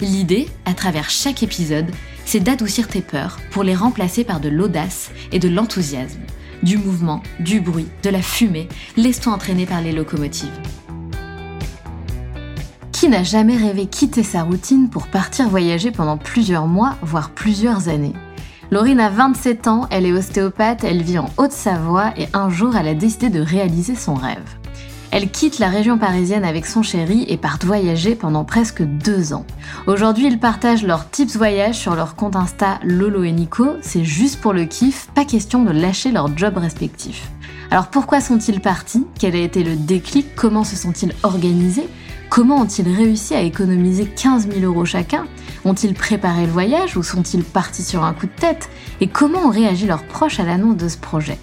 L'idée, à travers chaque épisode, c'est d'adoucir tes peurs pour les remplacer par de l'audace et de l'enthousiasme. Du mouvement, du bruit, de la fumée, laisse-toi entraîner par les locomotives. Qui n'a jamais rêvé quitter sa routine pour partir voyager pendant plusieurs mois, voire plusieurs années? Laurine a 27 ans, elle est ostéopathe, elle vit en Haute-Savoie et un jour elle a décidé de réaliser son rêve. Elle quitte la région parisienne avec son chéri et partent voyager pendant presque deux ans. Aujourd'hui, ils partagent leurs tips voyage sur leur compte Insta Lolo et Nico. C'est juste pour le kiff, pas question de lâcher leur job respectif. Alors pourquoi sont-ils partis? Quel a été le déclic? Comment se sont-ils organisés? Comment ont-ils réussi à économiser 15 000 euros chacun? Ont-ils préparé le voyage ou sont-ils partis sur un coup de tête? Et comment ont réagi leurs proches à l'annonce de ce projet?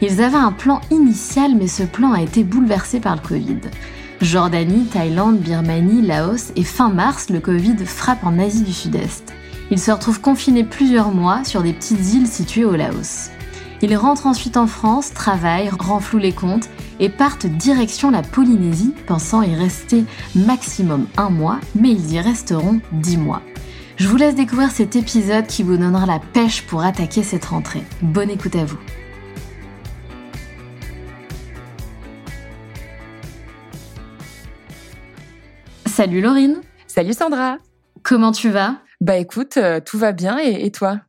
Ils avaient un plan initial mais ce plan a été bouleversé par le Covid. Jordanie, Thaïlande, Birmanie, Laos et fin mars, le Covid frappe en Asie du Sud-Est. Ils se retrouvent confinés plusieurs mois sur des petites îles situées au Laos. Ils rentrent ensuite en France, travaillent, renflouent les comptes et partent direction la Polynésie, pensant y rester maximum un mois, mais ils y resteront dix mois. Je vous laisse découvrir cet épisode qui vous donnera la pêche pour attaquer cette rentrée. Bonne écoute à vous. Salut Laurine. Salut Sandra. Comment tu vas? Bah écoute, euh, tout va bien et toi?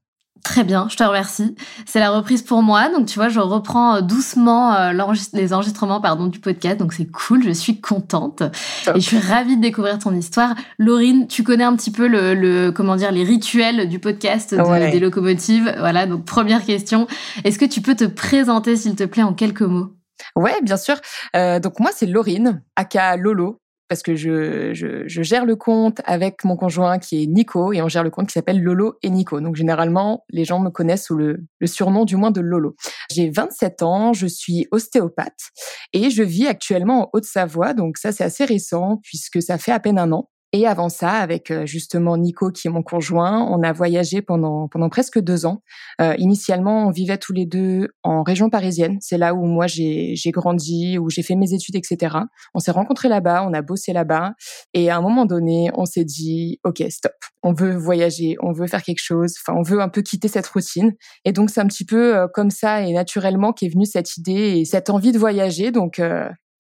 Très bien, je te remercie. C'est la reprise pour moi, donc tu vois, je reprends euh, doucement euh, les enregistrements pardon du podcast, donc c'est cool, je suis contente et je suis ravie de découvrir ton histoire. Laurine, tu connais un petit peu le, comment dire les rituels du podcast des locomotives, voilà. Donc première question, est-ce que tu peux te présenter s'il te plaît en quelques mots? Ouais, bien sûr. Euh, donc moi c'est Laurine, aka Lolo parce que je, je, je, gère le compte avec mon conjoint qui est Nico et on gère le compte qui s'appelle Lolo et Nico. Donc généralement, les gens me connaissent sous le, le surnom du moins de Lolo. J'ai 27 ans, je suis ostéopathe et je vis actuellement en Haute-Savoie. Donc ça, c'est assez récent puisque ça fait à peine un an. Et avant ça, avec euh, justement Nico, qui est mon conjoint, on a voyagé pendant pendant presque deux ans. Euh, initialement, on vivait tous les deux en région parisienne. C'est là où moi j'ai grandi, où j'ai fait mes études, etc. On s'est rencontrés là-bas, on a bossé là-bas, et à un moment donné, on s'est dit, ok, stop, on veut voyager, on veut faire quelque chose. Enfin, on veut un peu quitter cette routine. Et donc c'est un petit peu euh, comme ça et naturellement qu'est venue cette idée et cette envie de voyager. Donc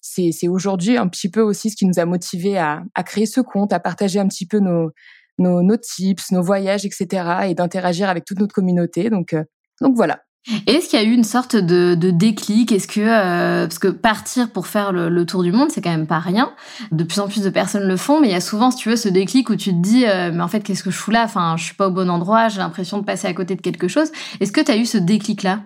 c'est aujourd'hui un petit peu aussi ce qui nous a motivés à, créer ce compte, à partager un petit peu nos, nos, tips, nos voyages, etc. et d'interagir avec toute notre communauté. Donc, euh, donc voilà. Est-ce qu'il y a eu une sorte de, déclic? Est-ce que euh, parce que partir pour faire le, tour du monde, c'est quand même pas rien. De plus en plus de personnes le font, mais il y a souvent, tu veux, ce déclic où tu te dis, euh, mais en fait, qu'est-ce que je fous là? Enfin, je suis pas au bon endroit. J'ai l'impression de passer à côté de quelque chose. Est-ce que tu as eu ce déclic là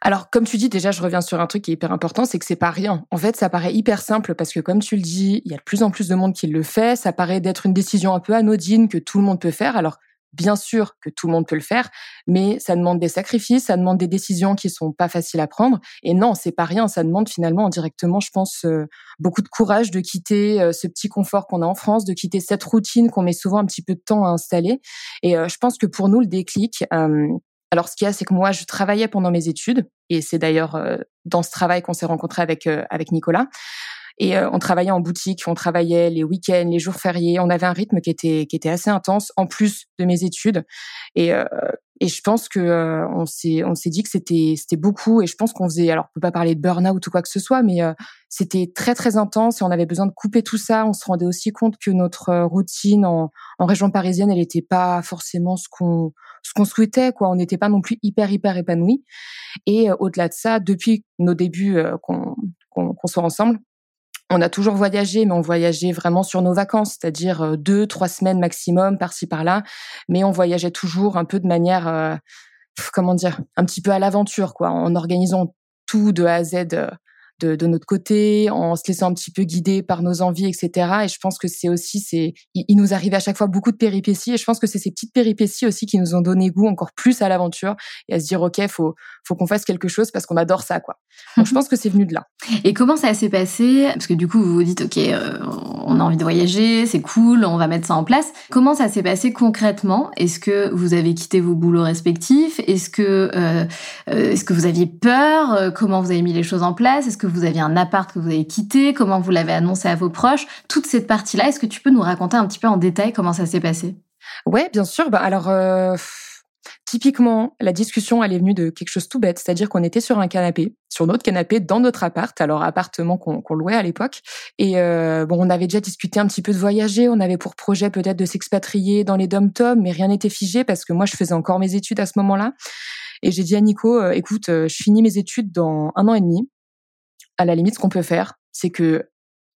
alors, comme tu dis, déjà, je reviens sur un truc qui est hyper important, c'est que c'est pas rien. En fait, ça paraît hyper simple parce que, comme tu le dis, il y a de plus en plus de monde qui le fait. Ça paraît d'être une décision un peu anodine que tout le monde peut faire. Alors, bien sûr que tout le monde peut le faire, mais ça demande des sacrifices, ça demande des décisions qui sont pas faciles à prendre. Et non, c'est pas rien. Ça demande finalement indirectement, je pense, euh, beaucoup de courage de quitter euh, ce petit confort qu'on a en France, de quitter cette routine qu'on met souvent un petit peu de temps à installer. Et euh, je pense que pour nous, le déclic, alors, ce qu'il y a, c'est que moi, je travaillais pendant mes études, et c'est d'ailleurs euh, dans ce travail qu'on s'est rencontré avec euh, avec Nicolas. Et euh, on travaillait en boutique, on travaillait les week-ends, les jours fériés. On avait un rythme qui était qui était assez intense, en plus de mes études. Et et je pense que on s'est on s'est dit que c'était c'était beaucoup. Et je pense qu'on faisait, alors on peut pas parler de burn-out ou quoi que ce soit, mais c'était très très intense et on avait besoin de couper tout ça. On se rendait aussi compte que notre routine en en région parisienne, elle n'était pas forcément ce qu'on ce qu'on souhaitait, quoi. On n'était pas non plus hyper hyper épanoui. Et euh, au-delà de ça, depuis nos débuts euh, qu'on qu'on soit ensemble, on a toujours voyagé, mais on voyageait vraiment sur nos vacances, c'est-à-dire euh, deux, trois semaines maximum, par-ci par-là. Mais on voyageait toujours un peu de manière, comment dire, un petit peu à l'aventure, quoi, en organisant tout de A à Z de, de, notre côté, en se laissant un petit peu guider par nos envies, etc. Et je pense que c'est aussi, c'est, il, nous arrive à chaque fois beaucoup de péripéties. Et je pense que c'est ces petites péripéties aussi qui nous ont donné goût encore plus à l'aventure et à se dire, ok, faut, faut qu'on fasse quelque chose parce qu'on adore ça, quoi. Donc je pense que c'est venu de là. Et comment ça s'est passé? Parce que du coup, vous vous dites, ok, euh, on a envie de voyager, c'est cool, on va mettre ça en place. Comment ça s'est passé concrètement? Est-ce que vous avez quitté vos boulots respectifs? Est-ce que, euh, euh, est-ce que vous aviez peur? Comment vous avez mis les choses en place? Est-ce que vous aviez un appart que vous avez quitté? Comment vous l'avez annoncé à vos proches? Toute cette partie-là, est-ce que tu peux nous raconter un petit peu en détail comment ça s'est passé? Ouais, bien sûr. Bah alors. Typiquement, la discussion, elle est venue de quelque chose tout bête, c'est-à-dire qu'on était sur un canapé, sur notre canapé, dans notre appart, alors appartement qu'on louait à l'époque. Et euh, bon, on avait déjà discuté un petit peu de voyager, on avait pour projet peut-être de s'expatrier dans les dom-toms, mais rien n'était figé parce que moi, je faisais encore mes études à ce moment-là. Et j'ai dit à Nico, euh, écoute, euh, je finis mes études dans un an et demi. À la limite, ce qu'on peut faire, c'est que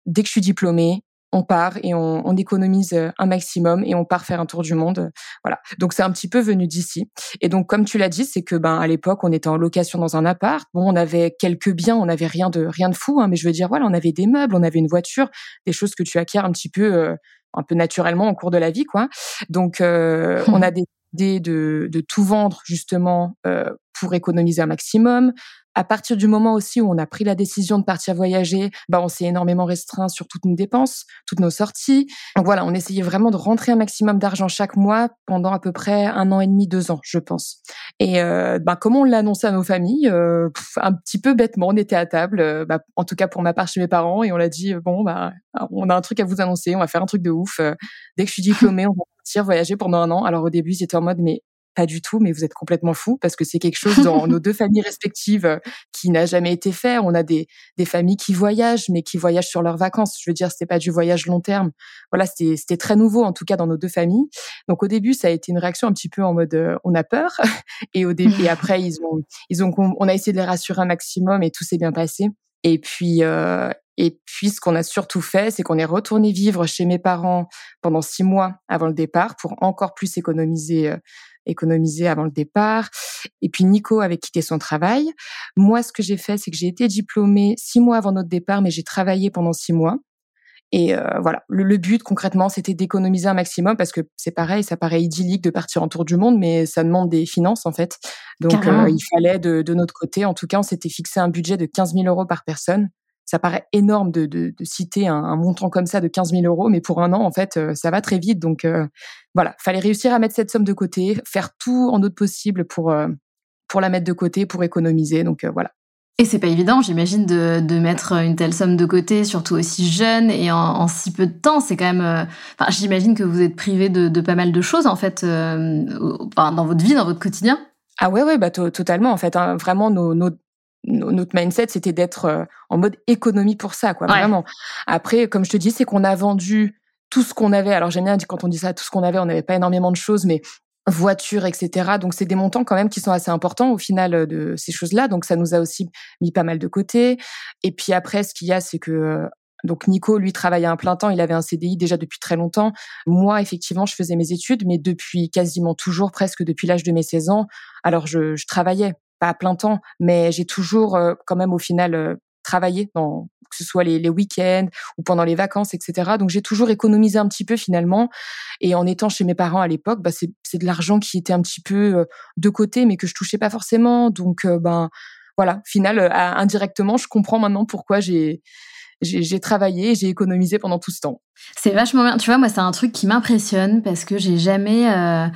dès que je suis diplômée, on part et on, on, économise euh, un maximum et on part faire un tour du monde. Voilà. Donc c'est un petit peu venu d'ici. Et donc comme tu l'as dit, c'est que ben à l'époque on était en location dans un appart. Bon, on avait quelques biens, on n'avait rien de rien de fou, hein, mais je veux dire voilà, on avait des meubles, on avait une voiture, des choses que tu acquiers un petit peu euh, un peu naturellement au cours de la vie, quoi. Donc euh, on a décidé de, de tout vendre justement pour économiser un maximum à partir du moment aussi où on a pris la décision de partir voyager, bah on s'est énormément restreint sur toutes nos dépenses, toutes nos sorties. Donc voilà, on essayait vraiment de rentrer un maximum d'argent chaque mois pendant à peu près un an et demi, deux ans, je pense. Et euh, bah, comment on l'a annoncé à nos familles euh, Un petit peu bêtement, on était à table, euh, bah, en tout cas pour ma part chez mes parents, et on l'a dit bon bah on a un truc à vous annoncer, on va faire un truc de ouf. dès que je suis diplômée, on va partir voyager pendant un an. Alors au début, étaient en mode mais pas du tout, mais vous êtes complètement fou parce que c'est quelque chose dans nos deux familles respectives euh, qui n'a jamais été fait. On a des, des familles qui voyagent, mais qui voyagent sur leurs vacances. Je veux dire, c'était pas du voyage long terme. Voilà, c'était, c'était très nouveau en tout cas dans nos deux familles. Donc au début, ça a été une réaction un petit peu en mode euh, on a peur, et au début et après ils ont ils ont on a essayé de les rassurer un maximum et tout s'est bien passé. Et puis euh, et puis, ce qu'on a surtout fait, c'est qu'on est retourné vivre chez mes parents pendant six mois avant le départ pour encore plus économiser économiser avant le départ. Et puis Nico avait quitté son travail. Moi, ce que j'ai fait, c'est que j'ai été diplômée six mois avant notre départ, mais j'ai travaillé pendant six mois. Et euh, voilà, le, but concrètement, c'était d'économiser un maximum parce que c'est pareil, ça paraît idyllique de partir en tour du monde, mais ça demande des finances en fait. Donc euh, il fallait de, de, notre côté, en tout cas, on s'était fixé un budget de 15 000 euros par personne ça paraît énorme de, de, de citer un, un, montant comme ça de 15 000 euros, mais pour un an, en fait, euh, ça va très vite. Donc euh, voilà, fallait réussir à mettre cette somme de côté, faire tout en autre possible pour euh, pour la mettre de côté, pour économiser. Donc voilà. Et c'est pas évident, j'imagine, de, de mettre une telle somme de côté, surtout aussi jeune et en, en si peu de temps. C'est quand même. Enfin, j'imagine que vous êtes privé de, de, pas mal de choses en fait, dans votre vie, dans votre quotidien. Ah ouais, ouais, bah totalement. En fait, hein, vraiment, nos, nos, notre mindset, c'était d'être euh, en mode économie pour ça, quoi, vraiment. Après, comme je te dis, c'est qu'on a vendu tout ce qu'on avait. Alors, j'aime bien quand on dit ça, tout ce qu'on avait, on n'avait pas énormément de choses, mais voitures, etc. Donc, c'est des montants quand même qui sont assez importants au final euh, de ces choses-là. Donc, ça nous a aussi mis pas mal de côté. Et puis après, ce qu'il y a, c'est que euh, donc Nico, lui, travaillait à un plein temps, il avait un CDI déjà depuis très longtemps. Moi, effectivement, je faisais mes études, mais depuis quasiment toujours, presque depuis l'âge de mes 16 ans. Alors, je, je travaillais pas à plein temps, mais j'ai toujours euh, quand même au final euh, travaillé dans que ce soit les, les week-ends ou pendant les vacances, etc. Donc j'ai toujours économisé un petit peu finalement. Et en étant chez mes parents à l'époque, bah, c'est, de l'argent qui était un petit peu euh, de côté, mais que je touchais pas forcément. Donc ben voilà, final indirectement, je comprends maintenant pourquoi j'ai j'ai, j'ai travaillé, j'ai économisé pendant tout ce temps. C'est vachement bien. Tu vois, moi, c'est un truc qui m'impressionne parce que j'ai jamais euh,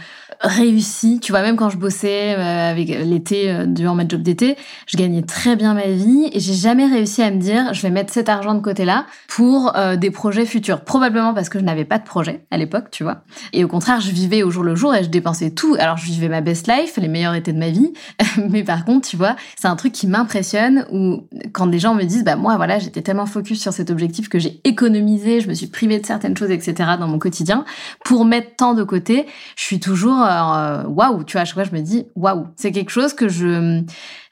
réussi. Tu vois, même quand je bossais euh, avec l'été euh, durant ma job d'été, je gagnais très bien ma vie et j'ai jamais réussi à me dire, je vais mettre cet argent de côté-là pour euh, des projets futurs. Probablement parce que je n'avais pas de projet à l'époque, tu vois. Et au contraire, je vivais au jour le jour et je dépensais tout. Alors, je vivais ma best life, les meilleurs étés de ma vie. Mais par contre, tu vois, c'est un truc qui m'impressionne où quand des gens me disent, bah moi, voilà, j'étais tellement focus sur cet objectif que j'ai économisé, je me suis pris de certaines choses, etc. dans mon quotidien pour mettre tant de côté, je suis toujours euh, waouh, tu vois, à chaque fois je me dis waouh, c'est quelque chose que je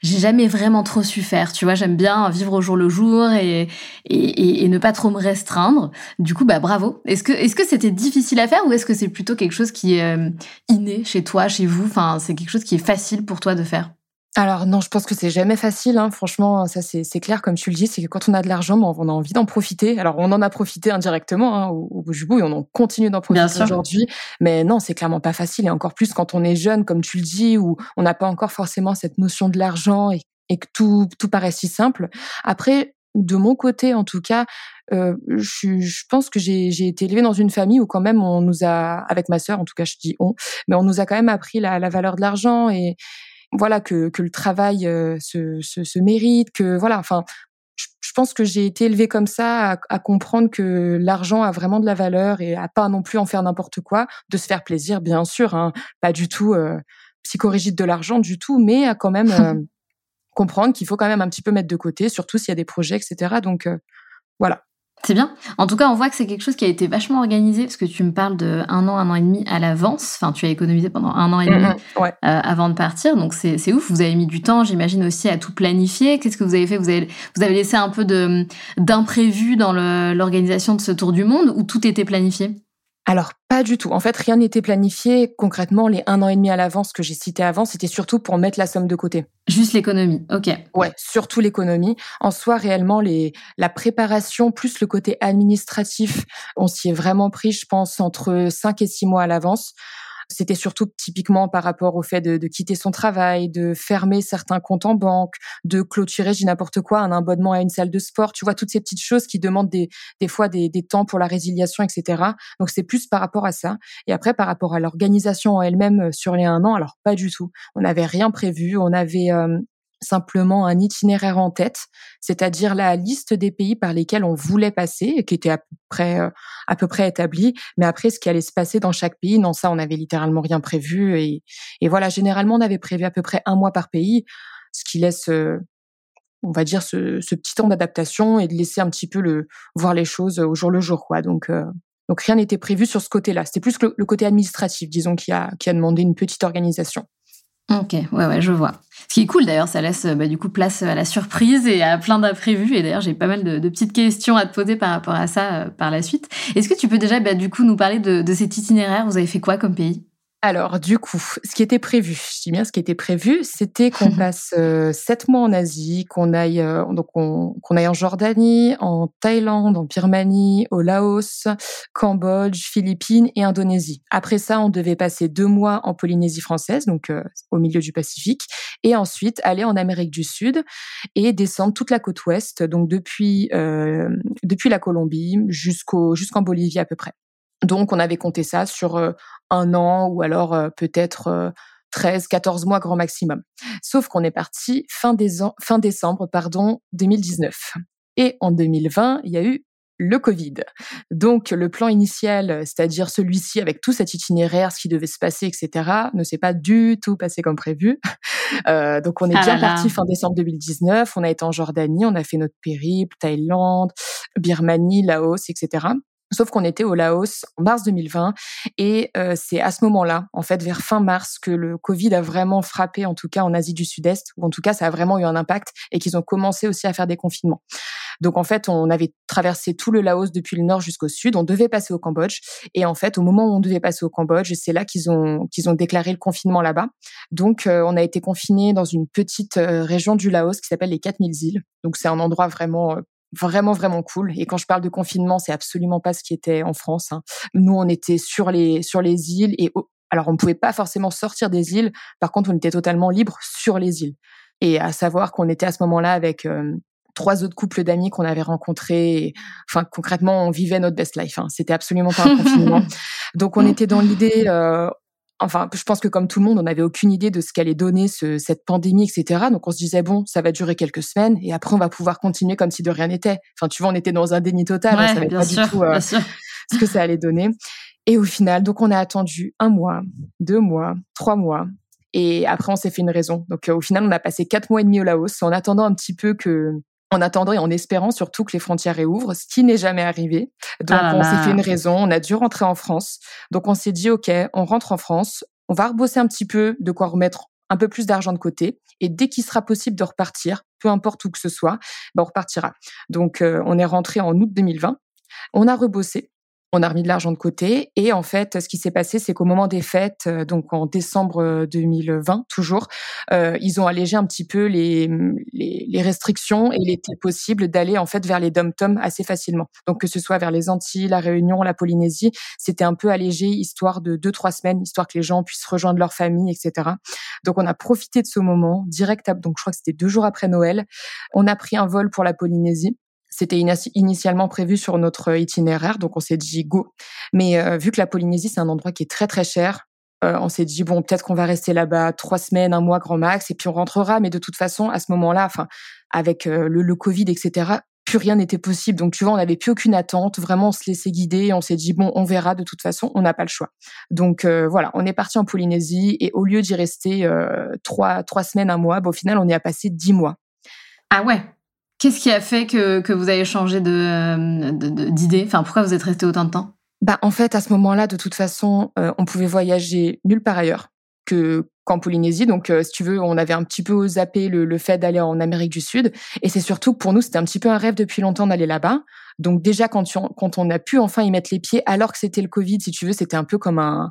j'ai jamais vraiment trop su faire, tu vois, j'aime bien vivre au jour le jour et, et, et, ne pas trop me restreindre. Du coup, bah bravo. Est-ce que est-ce que c'était difficile à faire ou est-ce que c'est plutôt quelque chose qui est euh, inné chez toi, chez vous, enfin c'est quelque chose qui est facile pour toi de faire alors non, je pense que c'est jamais facile. Hein. Franchement, ça c'est clair, comme tu le dis, c'est que quand on a de l'argent, on a envie d'en profiter. Alors on en a profité indirectement hein, au, au, bout du bout et on en continue d'en profiter aujourd'hui. Mais non, c'est clairement pas facile et encore plus quand on est jeune, comme tu le dis, où on n'a pas encore forcément cette notion de l'argent et, que tout, tout paraît si simple. Après, de mon côté en tout cas, euh, je, je, pense que j'ai été élevée dans une famille où quand même on nous a, avec ma sœur en tout cas je dis on, mais on nous a quand même appris la, la valeur de l'argent et, voilà que, que le travail euh, se, se, se, mérite, que voilà, enfin, je, pense que j'ai été élevée comme ça à, à comprendre que l'argent a vraiment de la valeur et à pas non plus en faire n'importe quoi, de se faire plaisir, bien sûr, hein, pas du tout euh, psychorigide de l'argent du tout, mais à quand même euh, comprendre qu'il faut quand même un petit peu mettre de côté, surtout s'il y a des projets, etc. Donc euh, voilà. C'est bien. En tout cas, on voit que c'est quelque chose qui a été vachement organisé parce que tu me parles de un an, un an et demi à l'avance. Enfin, tu as économisé pendant un an et demi mmh, euh, avant de partir. Donc, c'est ouf. Vous avez mis du temps, j'imagine aussi, à tout planifier. Qu'est-ce que vous avez fait? Vous avez, vous avez laissé un peu d'imprévu dans l'organisation de ce tour du monde ou tout était planifié? Alors, pas du tout. En fait, rien n'était planifié. Concrètement, les un an et demi à l'avance que j'ai cité avant, c'était surtout pour mettre la somme de côté. Juste l'économie, ok. Ouais, surtout l'économie. En soi, réellement, les, la préparation plus le côté administratif, on s'y est vraiment pris, je pense, entre cinq et six mois à l'avance. C'était surtout typiquement par rapport au fait de, de, quitter son travail, de fermer certains comptes en banque, de clôturer, j'ai n'importe quoi, un abonnement à une salle de sport. Tu vois, toutes ces petites choses qui demandent des, des fois des, des temps pour la résiliation, etc. Donc c'est plus par rapport à ça. Et après, par rapport à l'organisation en elle-même euh, sur les un an, alors pas du tout. On n'avait rien prévu. On avait euh, simplement un itinéraire en tête, c'est-à-dire la liste des pays par lesquels on voulait passer, qui était à peu près euh, à peu près établie. Mais après, ce qui allait se passer dans chaque pays, non, ça, on avait littéralement rien prévu. Et, et voilà, généralement, on avait prévu à peu près un mois par pays, ce qui laisse, euh, on va dire, ce, ce petit temps d'adaptation et de laisser un petit peu le voir les choses au jour le jour, quoi. Donc euh, donc rien n'était prévu sur ce côté-là. C'était plus le, le côté administratif, disons, qui a qui a demandé une petite organisation. Ok, ouais, ouais, je vois. Ce qui est cool d'ailleurs, ça laisse bah, du coup place à la surprise et à plein d'imprévus. Et d'ailleurs, j'ai pas mal de, petites questions à te poser par rapport à ça euh, par la suite. Est-ce que tu peux déjà bah, du coup nous parler de cet itinéraire? Vous avez fait quoi comme pays? Alors, du coup, ce qui était prévu, je dis bien ce qui était prévu, c'était qu'on passe euh, sept mois en Asie, qu'on aille euh, donc qu'on aille en Jordanie, en Thaïlande, en Birmanie, au Laos, Cambodge, Philippines et Indonésie. Après ça, on devait passer deux mois en Polynésie française, donc euh, au milieu du Pacifique, et ensuite aller en Amérique du Sud et descendre toute la côte ouest, donc depuis depuis la Colombie jusqu'au jusqu'en Bolivie à peu près. Donc, on avait compté ça sur un an ou alors peut-être 13, euh, 14 mois grand maximum. Sauf qu'on est parti fin, fin décembre pardon, 2019. Et en 2020, il y a eu le Covid. Donc le plan initial, c'est-à-dire celui-ci avec tout cet itinéraire, ce qui devait se passer, etc., ne s'est pas du tout passé comme prévu. Euh, donc on est ah bien parti fin décembre 2019, on a été en Jordanie, on a fait notre périple, Thaïlande, Birmanie, Laos, etc. Sauf qu'on était au Laos en mars 2020 et euh, c'est à ce moment-là, en fait, vers fin mars, que le Covid a vraiment frappé, en tout cas en Asie du Sud-Est, ou en tout cas ça a vraiment eu un impact et qu'ils ont commencé aussi à faire des confinements. Donc en fait, on avait traversé tout le Laos depuis le nord jusqu'au sud. On devait passer au Cambodge et en fait, au moment où on devait passer au Cambodge, c'est là qu'ils ont qu'ils ont déclaré le confinement là-bas. Donc euh, on a été confiné dans une petite euh, région du Laos qui s'appelle les 4000 îles. Donc c'est un endroit vraiment vraiment vraiment cool. Et quand je parle de confinement, c'est absolument pas ce qui était en France. Hein. Nous, on était sur les sur les îles et alors on ne pouvait pas forcément sortir des îles. Par contre, on était totalement libre sur les îles. Et à savoir qu'on était à ce moment-là avec euh, trois autres couples d'amis qu'on avait rencontrés. Enfin, concrètement, on vivait notre best life. Hein. C'était absolument pas un confinement. Donc, on était dans l'idée, euh, enfin, je pense que comme tout le monde, on n'avait aucune idée de ce qu'allait donner ce, cette pandémie, etc. Donc on se disait bon, ça va durer quelques semaines et après on va pouvoir continuer comme si de rien n'était. Enfin, tu vois, on était dans un déni total, on savait pas du tout euh, ce que ça allait donner. Et au final, donc on a attendu un mois, deux mois, trois mois. Et après, on s'est fait une raison. Donc, euh, au final, on a passé quatre mois et demi au Laos en attendant un petit peu que en attendant et en espérant surtout que les frontières réouvrent, ce qui n'est jamais arrivé. Donc ah on s'est fait une raison, on a dû rentrer en France. Donc on s'est dit ok, on rentre en France, on va rebosser un petit peu, de quoi remettre un peu plus d'argent de côté, et dès qu'il sera possible de repartir, peu importe où que ce soit, ben on repartira. Donc euh, on est rentré en août 2020, on a rebossé. On a remis de l'argent de côté et en fait, ce qui s'est passé, c'est qu'au moment des fêtes, euh, donc en décembre 2020 toujours, euh, ils ont allégé un petit peu les, les, restrictions et il était possible d'aller en fait vers les dom-toms assez facilement. Donc que ce soit vers les Antilles, la Réunion, la Polynésie, c'était un peu allégé, histoire de deux trois semaines, histoire que les gens puissent rejoindre leur famille, etc. Donc on a profité de ce moment direct, donc je crois que c'était deux jours après Noël. On a pris un vol pour la Polynésie c'était initialement prévu sur notre itinéraire, donc on s'est dit go. Mais euh, vu que la Polynésie, c'est un endroit qui est très très cher, euh, on s'est dit bon, peut-être qu'on va rester là-bas trois semaines, un mois grand max, et puis on rentrera. Mais de toute façon, à ce moment-là, enfin, avec euh, le, le, Covid, etc., plus rien n'était possible. Donc tu vois, on n'avait plus aucune attente. Vraiment, on se laissait guider. Et on s'est dit bon, on verra. De toute façon, on n'a pas le choix. Donc voilà, on est parti en Polynésie et au lieu d'y rester trois trois semaines, un mois, au final, on y a passé dix mois. Ah ouais, Qu'est-ce qui a fait que, que vous avez changé d'idée? Enfin, pourquoi vous êtes resté autant de temps? Bah, en fait, à ce moment-là, de toute façon, euh, on pouvait voyager nulle part ailleurs que qu'en Polynésie. Donc, euh, si tu veux, on avait un petit peu zappé le, le fait d'aller en Amérique du Sud. Et c'est surtout que pour nous, c'était un petit peu un rêve depuis longtemps d'aller là-bas. Donc déjà, quand, quand on a pu enfin y mettre les pieds, alors que c'était le Covid, si tu veux, c'était un peu comme un,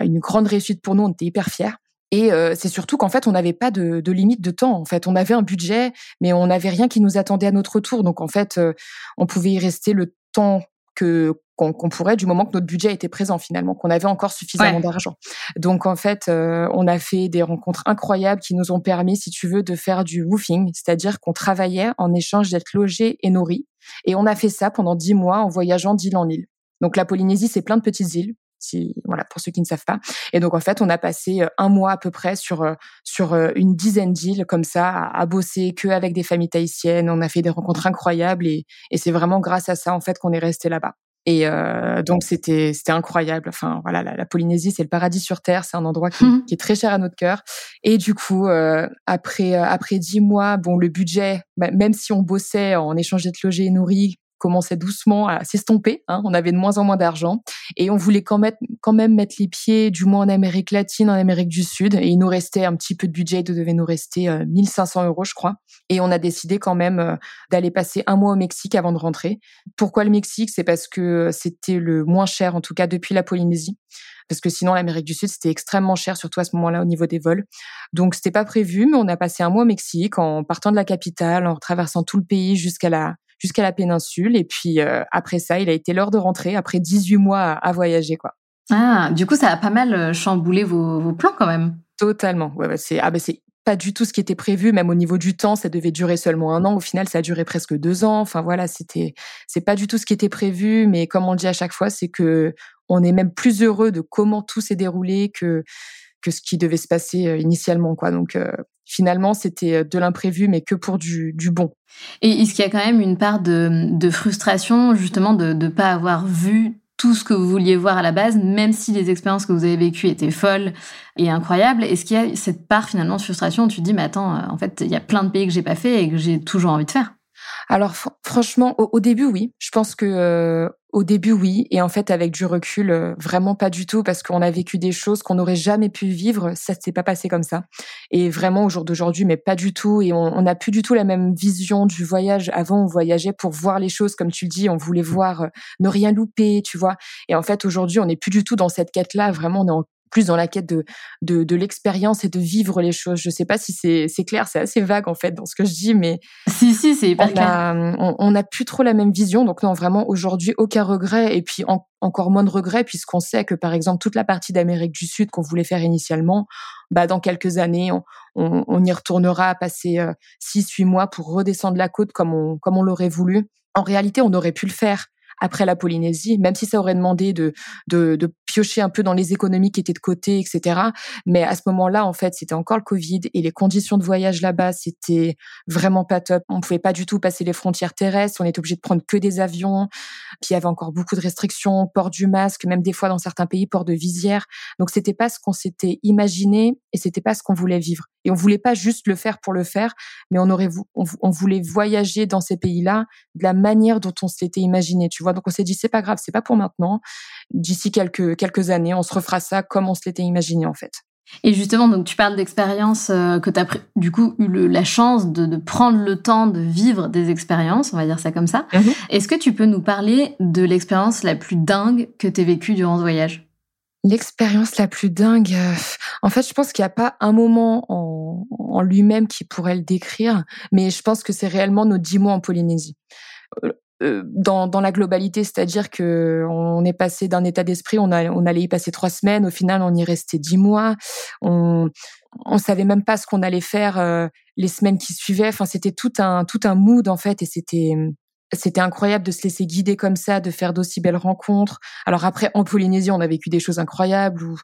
une grande réussite pour nous. On était hyper fiers. Et euh, c'est surtout qu'en fait, on n'avait pas de, de, limite de temps. En fait, on avait un budget, mais on n'avait rien qui nous attendait à notre tour. Donc, en fait, euh, on pouvait y rester le temps que qu'on pourrait du moment que notre budget était présent finalement, qu'on avait encore suffisamment d'argent. Donc en fait, euh, on a fait des rencontres incroyables qui nous ont permis, si tu veux, de faire du woofing, c'est-à-dire qu'on travaillait en échange d'être logé et nourri. Et on a fait ça pendant dix mois en voyageant d'île en île. Donc la Polynésie, c'est plein de petites îles si voilà pour ceux qui ne savent pas. Et donc en fait, on a passé euh, un mois à peu près sur euh, sur euh, une dizaine d'îles comme ça à, bosser que avec des familles tahitiennes. On a fait des rencontres incroyables et, et c'est vraiment grâce à ça en fait qu'on est resté là-bas. Et euh, donc c'était c'était incroyable. Enfin voilà, la, Polynésie c'est le paradis sur terre. C'est un endroit qui, qui, est très cher à notre cœur. Et du coup euh, après après dix mois, bon le budget, bah, même si on bossait en échange d'être logé et nourri, commençait doucement à s'estomper. Hein, on avait de moins en moins d'argent et on voulait quand même, quand même mettre les pieds, du moins en Amérique latine, en Amérique du Sud. Et il nous restait un petit peu de budget, il devait nous rester 1500 euh, euros, je crois. Et on a décidé quand même euh, d'aller passer un mois au Mexique avant de rentrer. Pourquoi le Mexique? C'est parce que c'était le moins cher, en tout cas depuis la Polynésie parce que sinon l'Amérique du Sud c'était extrêmement cher, surtout à ce moment-là au niveau des vols. Donc c'était pas prévu, mais on a passé un mois au Mexique en partant de la capitale, en traversant tout le pays jusqu'à la jusqu'à la péninsule. Et puis euh, après ça, il a été l'heure de rentrer après 18 mois à, voyager, quoi. Ah, du coup, ça a pas mal euh, chamboulé vos, vos plans quand même. Totalement. Ouais, c'est ah ben c'est pas du tout ce qui était prévu, même au niveau du temps, ça devait durer seulement un an. Au final, ça a duré presque deux ans. Enfin voilà, c'était c'est pas du tout ce qui était prévu, mais comme on dit à chaque fois, c'est que on est même plus heureux de comment tout s'est déroulé que que ce qui devait se passer euh, initialement, quoi. Donc finalement, c'était euh, de l'imprévu, mais que pour du, du bon. Et est-ce qu'il y a quand même une part de, de frustration, justement, de ne pas avoir vu tout ce que vous vouliez voir à la base, même si les expériences que vous avez vécues étaient folles et incroyables? Est-ce qu'il y a cette part finalement de frustration où tu te dis, mais attends, euh, en fait, il y a plein de pays que j'ai pas fait et que j'ai toujours envie de faire? Alors franchement, au, début, oui. Je pense que euh, au début, oui. Et en fait, avec du recul, euh, vraiment pas du tout, parce qu'on a vécu des choses qu'on n'aurait jamais pu vivre. Ça s'est pas passé comme ça. Et vraiment, au jour d'aujourd'hui, mais pas du tout. Et on n'a plus du tout la même vision du voyage. Avant, on voyageait pour voir les choses, comme tu le dis. On voulait voir, euh, ne rien louper, tu vois. Et en fait, aujourd'hui, on n'est plus du tout dans cette quête-là. Vraiment, on est en plus dans la quête de, de, de l'expérience et de vivre les choses. Je sais pas si c'est clair, c'est assez vague en fait dans ce que je dis, mais si si c'est hyper on clair. A, on n'a plus trop la même vision, donc non vraiment aujourd'hui aucun regret et puis encore moins de regrets puisqu'on sait que par exemple toute la partie d'Amérique du Sud qu'on voulait faire initialement, bah dans quelques années on, on, on y retournera à passer euh, six huit mois pour redescendre la côte comme on comme on l'aurait voulu. En réalité, on aurait pu le faire après la Polynésie, même si ça aurait demandé de, de, de piocher un peu dans les économies qui étaient de côté, etc. Mais à ce moment-là, en fait, c'était encore le Covid et les conditions de voyage là-bas, c'était vraiment pas top. On pouvait pas du tout passer les frontières terrestres. On était obligé de prendre que des avions. Puis il y avait encore beaucoup de restrictions, port du masque, même des fois dans certains pays, port de visière. Donc c'était pas ce qu'on s'était imaginé et c'était pas ce qu'on voulait vivre. Et on voulait pas juste le faire pour le faire, mais on aurait, on, on voulait voyager dans ces pays-là de la manière dont on s'était imaginé. Tu vois, donc on s'est dit c'est pas grave, c'est pas pour maintenant. D'ici quelques quelques années, on se refera ça comme on se l'était imaginé en fait. Et justement, donc tu parles d'expériences euh, que tu as du coup eu la chance de, prendre le temps de vivre des expériences, on va dire ça comme ça. Mhm. Est-ce que tu peux nous parler de l'expérience la plus dingue que tu aies vécue durant ce voyage? L'expérience la plus dingue, euh, en fait, je pense qu'il n'y a pas un moment en, lui-même qui pourrait le décrire, mais je pense que c'est réellement nos dix mois en Polynésie. Euh, euh, dans, dans la globalité, c'est-à-dire que on est passé d'un état d'esprit, on, on allait y passer trois semaines, au final on y restait dix mois, on on savait même pas ce qu'on allait faire les semaines qui suivaient. Enfin, c'était tout un tout un mood en fait, et c'était c'était incroyable de se laisser guider comme ça, de faire d'aussi belles rencontres. Alors après, en Polynésie, on a vécu des choses incroyables. Où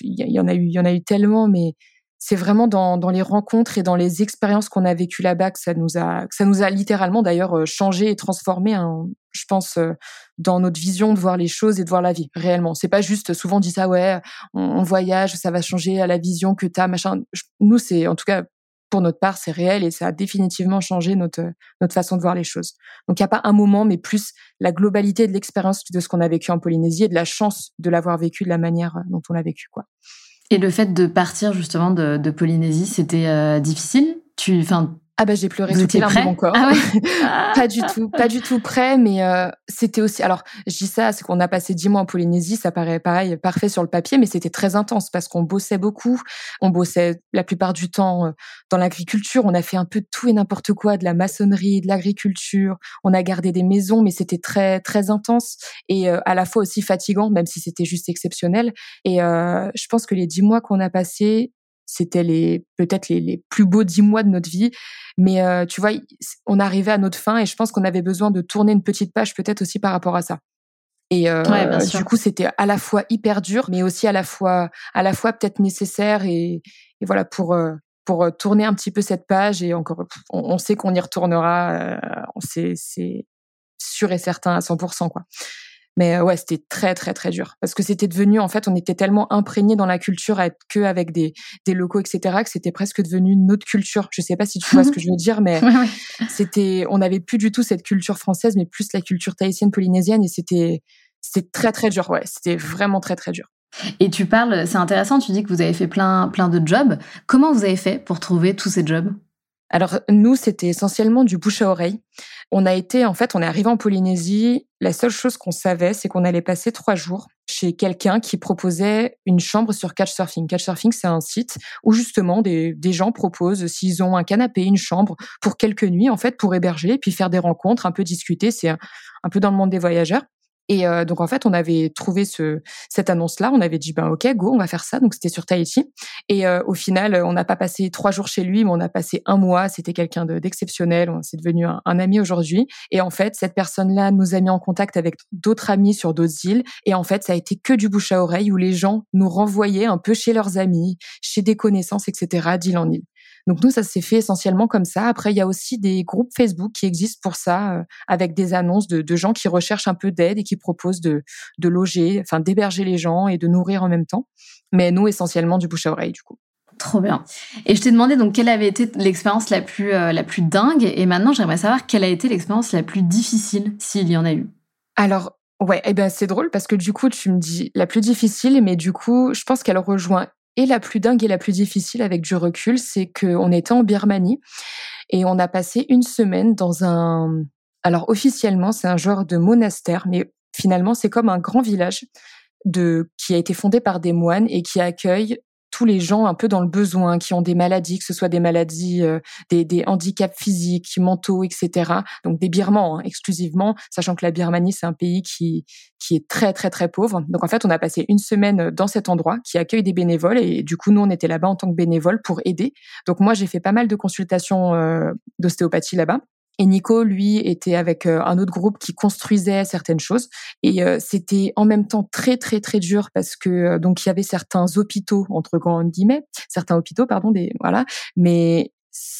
il y, en a eu, il y en a eu tellement, mais c'est vraiment dans, dans, les rencontres et dans les expériences qu'on a vécues là-bas que ça nous a, que ça nous a littéralement d'ailleurs euh, changé et transformé. Hein, je pense euh, dans notre vision de voir les choses et de voir la vie réellement. C'est pas juste souvent on dit ça ouais, on, voyage, ça va changer à la vision que t'as machin. Nous c'est en tout cas pour notre part c'est réel et ça a définitivement changé notre notre façon de voir les choses. Donc il y a pas un moment, mais plus la globalité de l'expérience de ce qu'on a vécu en Polynésie et de la chance de l'avoir vécu de la manière dont on l'a vécu quoi. Et le fait de partir justement de, de Polynésie, c'était euh, difficile? Tu, enfin, ah bah j'ai pleuré les larmes de mon corps. Ah pas du tout, pas du tout prêt, mais euh, c'était aussi. Alors je dis ça, c'est qu'on a passé dix mois en Polynésie, ça paraît pareil, parfait sur le papier, mais c'était très intense parce qu'on bossait beaucoup. On bossait la plupart du temps euh, dans l'agriculture. On a fait un peu tout et n'importe quoi, de la maçonnerie, de l'agriculture. On a gardé des maisons, mais c'était très très intense et euh, à la fois aussi fatigant, même si c'était juste exceptionnel. Et je pense que les dix mois qu'on a passés, c'était les peut-être les, les, plus beaux dix mois de notre vie. Mais euh, tu vois, on arrivait à notre fin et je pense qu'on avait besoin de tourner une petite page peut-être aussi par rapport à ça. Et euh, du coup, c'était à la fois hyper dur, mais aussi à la fois à la fois peut-être nécessaire et, et, voilà pour euh, pour tourner un petit peu cette page et encore on, on sait qu'on y retournera, on sait c'est sûr et certain à 100% quoi. Mais euh, ouais, c'était très très très dur parce que c'était devenu en fait, on était tellement imprégné dans la culture à être que avec des des locaux etc que c'était presque devenu notre culture. Je sais pas si tu vois ce que je veux dire, mais c'était, on n'avait plus du tout cette culture française, mais plus la culture tahitienne polynésienne et c'était c'était très très dur. Ouais, c'était vraiment très très dur. Et tu parles, c'est intéressant, tu dis que vous avez fait plein plein de jobs. Comment vous avez fait pour trouver tous ces jobs? Alors nous, c'était essentiellement du bouche à oreille. On a été, en fait, on est arrivé en Polynésie. La seule chose qu'on savait, c'est qu'on allait passer trois jours chez quelqu'un qui proposait une chambre sur Couchsurfing. Couchsurfing, c'est un site où justement des, des gens proposent, s'ils ont un canapé, une chambre, pour quelques nuits, en fait, pour héberger, puis faire des rencontres, un peu discuter. C'est un peu dans le monde des voyageurs. Et euh, donc en fait, on avait trouvé ce, cette annonce-là, on avait dit ben ok, go, on va faire ça. Donc c'était sur Tahiti. Et euh, au final, on n'a pas passé trois jours chez lui, mais on a passé un mois. C'était quelqu'un d'exceptionnel. on s'est devenu un, un, ami aujourd'hui. Et en fait, cette personne-là nous a mis en contact avec d'autres amis sur d'autres îles. Et en fait, ça a été que du bouche à oreille où les gens nous renvoyaient un peu chez leurs amis, chez des connaissances, etc. d'île en île. Donc nous, ça s'est fait essentiellement comme ça. Après, il y a aussi des groupes Facebook qui existent pour ça, euh, avec des annonces de, de, gens qui recherchent un peu d'aide et qui proposent de, de loger, enfin d'héberger les gens et de nourrir en même temps. Mais nous, essentiellement du bouche à oreille, du coup. Trop bien. Et je t'ai demandé donc quelle avait été l'expérience la plus euh, la plus dingue? Et maintenant j'aimerais savoir quelle a été l'expérience la plus difficile s'il y en a eu. Alors ouais, eh ben c'est drôle parce que du coup tu me dis la plus difficile mais du coup je pense qu'elle rejoint et la plus dingue et la plus difficile avec du recul, c'est qu'on était en Birmanie et on a passé une semaine dans un... Alors officiellement, c'est un genre de monastère, mais finalement, c'est comme un grand village de qui a été fondé par des moines et qui accueille tous les gens un peu dans le besoin, qui ont des maladies, que ce soit des maladies, euh, des, des, handicaps physiques, mentaux, etc. Donc des Birmans hein, exclusivement, sachant que la Birmanie c'est un pays qui qui est très très très pauvre. Donc en fait, on a passé une semaine dans cet endroit qui accueille des bénévoles et du coup nous on était là-bas en tant que bénévoles pour aider. Donc moi j'ai fait pas mal de consultations euh, d'ostéopathie là-bas. Et Nico, lui, était avec euh, un autre groupe qui construisait certaines choses. Et euh, c'était en même temps très, très, très dur parce que euh, donc il y avait certains hôpitaux entre grands guillemets, certains hôpitaux, pardon, des voilà, mais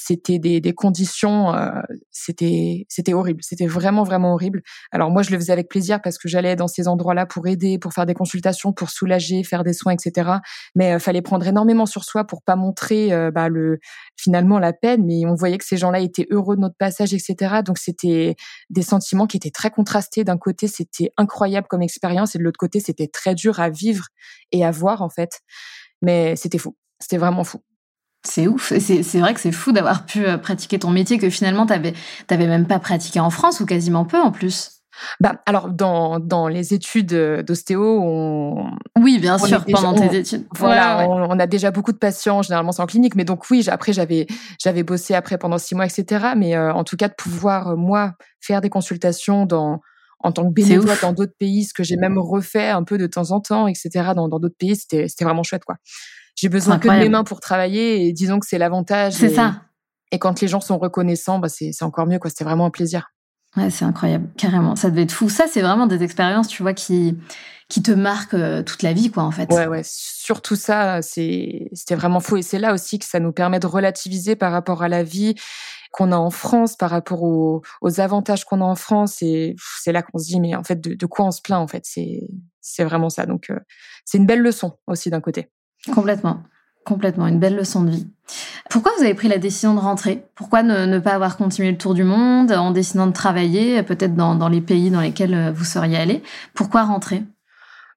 c'était des, des, conditions, euh, c'était c'était horrible, c'était vraiment vraiment horrible. Alors moi je le faisais avec plaisir parce que j'allais dans ces endroits-là pour aider, pour faire des consultations, pour soulager, faire des soins, etc. Mais euh, fallait prendre énormément sur soi pour pas montrer euh, bah, le finalement la peine, mais on voyait que ces gens-là étaient heureux de notre passage, etc. Donc c'était des sentiments qui étaient très contrastés. D'un côté c'était incroyable comme expérience et de l'autre côté c'était très dur à vivre et à voir en fait. Mais c'était fou. C'était vraiment fou. C'est ouf. C'est vrai que c'est fou d'avoir pu pratiquer ton métier que finalement, tu n'avais même pas pratiqué en France ou quasiment peu en plus. Bah, alors, dans, dans les études d'ostéo, on. Oui, bien sûr, pendant tes études. Voilà, On, a déjà beaucoup de patients, généralement c'est en clinique, mais donc oui, après, j'avais, j'avais bossé après pendant six mois, etc. Mais euh, en tout cas, de pouvoir, euh, moi, faire des consultations dans, en tant que bénévole dans d'autres pays, ce que j'ai même refait un peu de temps en temps, etc. Dans d'autres pays, c'était, c'était vraiment chouette, quoi. J'ai besoin que de mes mains pour travailler et disons que c'est l'avantage. C'est ça. Et quand les gens sont reconnaissants, bah c'est, encore mieux, quoi. C'était vraiment un plaisir. Ouais, c'est incroyable, carrément. Ça devait être fou. Ça, c'est vraiment des expériences, tu vois, qui, qui te marquent euh, toute la vie, quoi, en fait. Ouais, ouais. Surtout ça, c'était vraiment fou. Et c'est là aussi que ça nous permet de relativiser par rapport à la vie qu'on a en France, par rapport aux, aux avantages qu'on a en France. Et c'est là qu'on se dit, mais en fait, de, de, quoi on se plaint, en fait? C'est, c'est vraiment ça. Donc, euh, c'est une belle leçon aussi d'un côté. Complètement. Complètement, une belle leçon de vie. Pourquoi vous avez pris la décision de rentrer? Pourquoi ne, pas avoir continué le tour du monde en décidant de travailler peut-être dans, les pays dans lesquels euh, vous seriez allé? Pourquoi rentrer?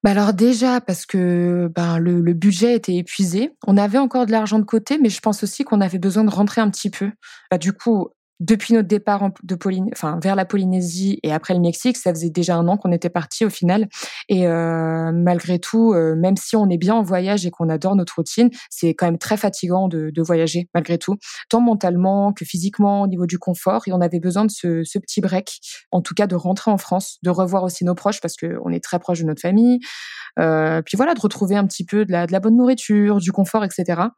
Bah alors déjà parce que ben le, le, budget était épuisé. On avait encore de l'argent de côté, mais je pense aussi qu'on avait besoin de rentrer un petit peu. Bah, du coup, depuis notre départ de enfin, vers la Polynésie et après le Mexique, ça faisait déjà un an qu'on était parti au final. Et euh, malgré tout, euh, même si on est bien en voyage et qu'on adore notre routine, c'est quand même très fatigant de, voyager malgré tout, tant mentalement que physiquement au niveau du confort. Et on avait besoin de ce, petit break, en tout cas de rentrer en France, de revoir aussi nos proches parce qu'on est très proche de notre famille. Euh, puis voilà, de retrouver un petit peu de la bonne nourriture, du confort, etc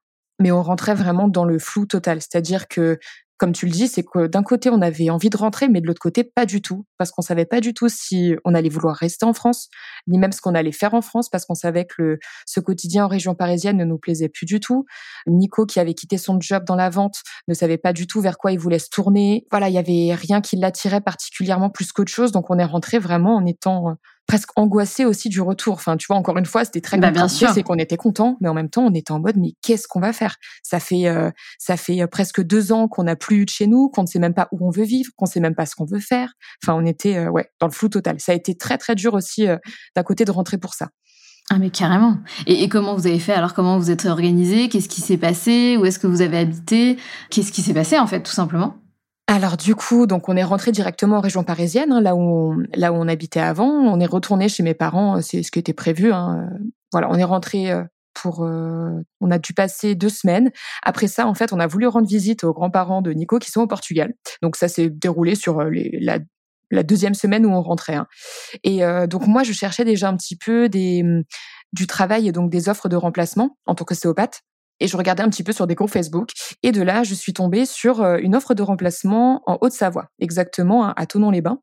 mais on rentrait vraiment dans le flou total. C'est-à-dire que comme tu le dis, c'est que d'un côté, on avait envie de rentrer, mais de l'autre côté, pas du tout, parce qu'on savait pas du tout si on allait vouloir rester en France, ni même ce qu'on allait faire en France, parce qu'on savait que le, ce quotidien en région parisienne ne nous plaisait plus du tout. Nico, qui avait quitté son job dans la vente, ne savait pas du tout vers quoi il voulait se tourner. Voilà, il y avait rien qui l'attirait particulièrement plus qu'autre chose, donc on est rentré vraiment en étant euh, presque angoissé aussi du retour. Enfin, tu vois, encore une fois, c'était très bah, bien sûr. C'est qu'on était content, mais en même temps, on était en mode, mais qu'est-ce qu'on va faire? Ça fait, euh, ça fait euh, presque deux ans qu'on n'a plus eu de chez nous, qu'on ne sait même pas où on veut vivre, qu'on sait même pas ce qu'on veut faire. Enfin, on était, euh, ouais, dans le flou total. Ça a été très très dur aussi d'un côté de rentrer pour ça. Ah mais carrément. Et, et, comment vous avez fait? Alors Comment vous êtes organisé? Qu'est-ce qui s'est passé? Où est-ce que vous avez habité? Qu'est-ce qui s'est passé en fait, tout simplement? Alors du coup, donc on est rentré directement en région parisienne, hein, là où on, là où on habitait avant. On est retourné chez mes parents, euh, c'est ce qui était prévu. Hein. Voilà, on est rentré euh, pour, euh, on a dû passer deux semaines. Après ça, en fait, on a voulu rendre visite aux grands-parents de Nico qui sont au Portugal. Donc ça s'est déroulé sur les, la, la, deuxième semaine où on rentrait. Hein. Et donc moi, je cherchais déjà un petit peu des du travail et donc des offres de remplacement en tant qu'ostéopathe et je regardais un petit peu sur des groupes Facebook. Et de là, je suis tombée sur euh, une offre de remplacement en Haute-Savoie, exactement à Tonon-les-Bains.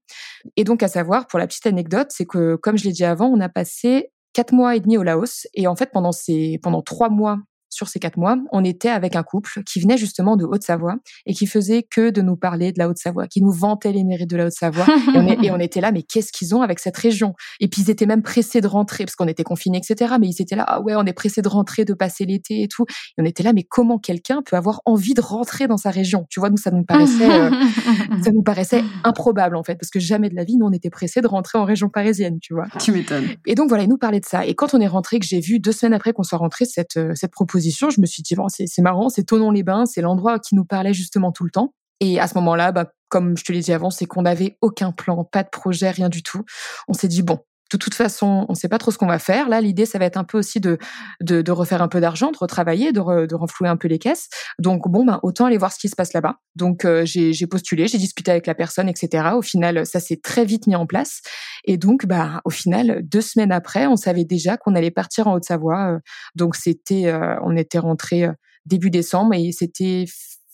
Et donc, à savoir, pour la petite anecdote, c'est que, comme je l'ai dit avant, on a passé quatre mois et demi au Laos. Et en fait, pendant ces, pendant trois mois sur ces quatre mois, on était avec un couple qui venait justement de Haute-Savoie et qui faisait que de nous parler de la Haute-Savoie, qui nous vantait les mérites de la Haute-Savoie. et, on était là, mais qu'est-ce qu'ils ont avec cette région? Et puis ils étaient même pressés de rentrer parce qu'on était confinés, etc. Mais ils étaient là, ah ouais, on est pressés de rentrer, de passer l'été et tout. Et on était là, mais comment quelqu'un peut avoir envie de rentrer dans sa région? Tu vois, nous ça nous paraissait, euh, ça nous paraissait improbable en fait, parce que jamais de la vie nous on était pressés de rentrer en région parisienne, tu vois. Tu m'étonnes. Et donc voilà, ils nous parlaient de ça. Et quand on est rentré, que j'ai vu deux semaines après qu'on soit rentré cette euh, cette proposition je me suis dit, bon, c'est marrant, c'est Tonon-les-Bains, c'est l'endroit qui nous parlait justement tout le temps. Et à ce moment-là, bah, comme je te l'ai dit avant, c'est qu'on n'avait aucun plan, pas de projet, rien du tout. On s'est dit, bon, de toute façon, on ne sait pas trop ce qu'on va faire. Là, l'idée, ça va être un peu aussi de, de, refaire un peu d'argent, de retravailler, de, de renflouer un peu les caisses. Donc, bon, ben, autant aller voir ce qui se passe là-bas. Donc, euh, j'ai postulé, j'ai discuté avec la personne, etc. Au final, ça s'est très vite mis en place. Et donc, bah, au final, deux semaines après, on savait déjà qu'on allait partir en Haute-Savoie. Euh. donc, c'était, euh, on était rentré début décembre et c'était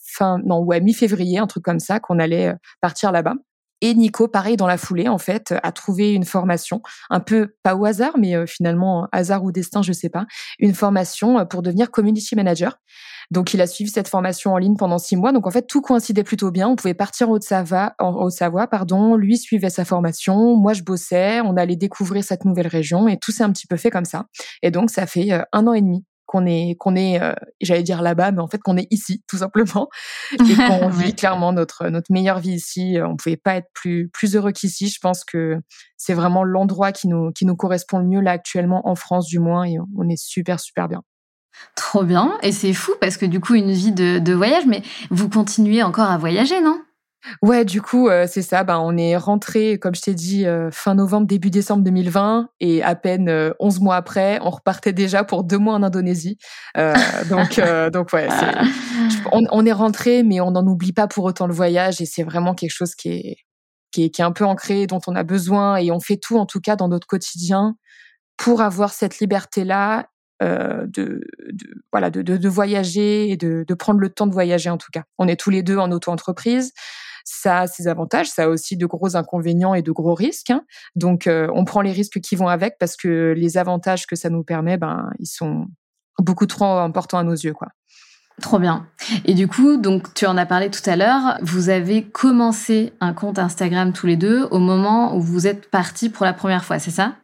fin, non, ouais, mi-février, un truc comme ça, qu'on allait partir là-bas. Et Nico, pareil, dans la foulée, en fait, a trouvé une formation, un peu pas au hasard, mais euh, finalement hasard ou destin, je sais pas, une formation euh, pour devenir community manager. Donc, il a suivi cette formation en ligne pendant six mois. Donc, en fait, tout coïncidait plutôt bien. On pouvait partir en Haute-Savoie, en Haute-Savoie, pardon. Lui suivait sa formation, moi je bossais. On allait découvrir cette nouvelle région et tout s'est un petit peu fait comme ça. Et donc, ça fait euh, un an et demi qu'on est qu'on est euh, j'allais dire là-bas mais en fait qu'on est ici tout simplement. Et qu'on vit clairement notre notre meilleure vie ici. On pouvait pas être plus plus heureux qu'ici. Je pense que c'est vraiment l'endroit qui nous qui nous correspond le mieux là actuellement en France du moins. Et on est super super bien. Trop bien. Et c'est fou parce que du coup, une vie de, voyage, mais vous continuez encore à voyager, non? Ouais, du coup, euh, c'est ça. Ben, on est rentré, comme je t'ai dit, euh, fin novembre, début décembre 2020, et à peine 11 mois après, on repartait déjà pour deux mois en Indonésie. donc, donc ouais, on, est rentré, mais on n'en oublie pas pour autant le voyage, et c'est vraiment quelque chose qui est, qui est, qui est un peu ancré, dont on a besoin, et on fait tout, en tout cas, dans notre quotidien, pour avoir cette liberté-là euh, de, de, voilà de, de, de, voyager et de, de prendre le temps de voyager en tout cas. On est tous les deux en auto-entreprise. Ça a ses avantages, ça a aussi de gros inconvénients et de gros risques. Hein. Donc, euh, on prend les risques qui vont avec parce que les avantages que ça nous permet, ben, ils sont beaucoup trop importants à nos yeux, quoi. Trop bien. Et du coup, donc tu en as parlé tout à l'heure, vous avez commencé un compte Instagram tous les deux au moment où vous êtes partis pour la première fois, c'est ça?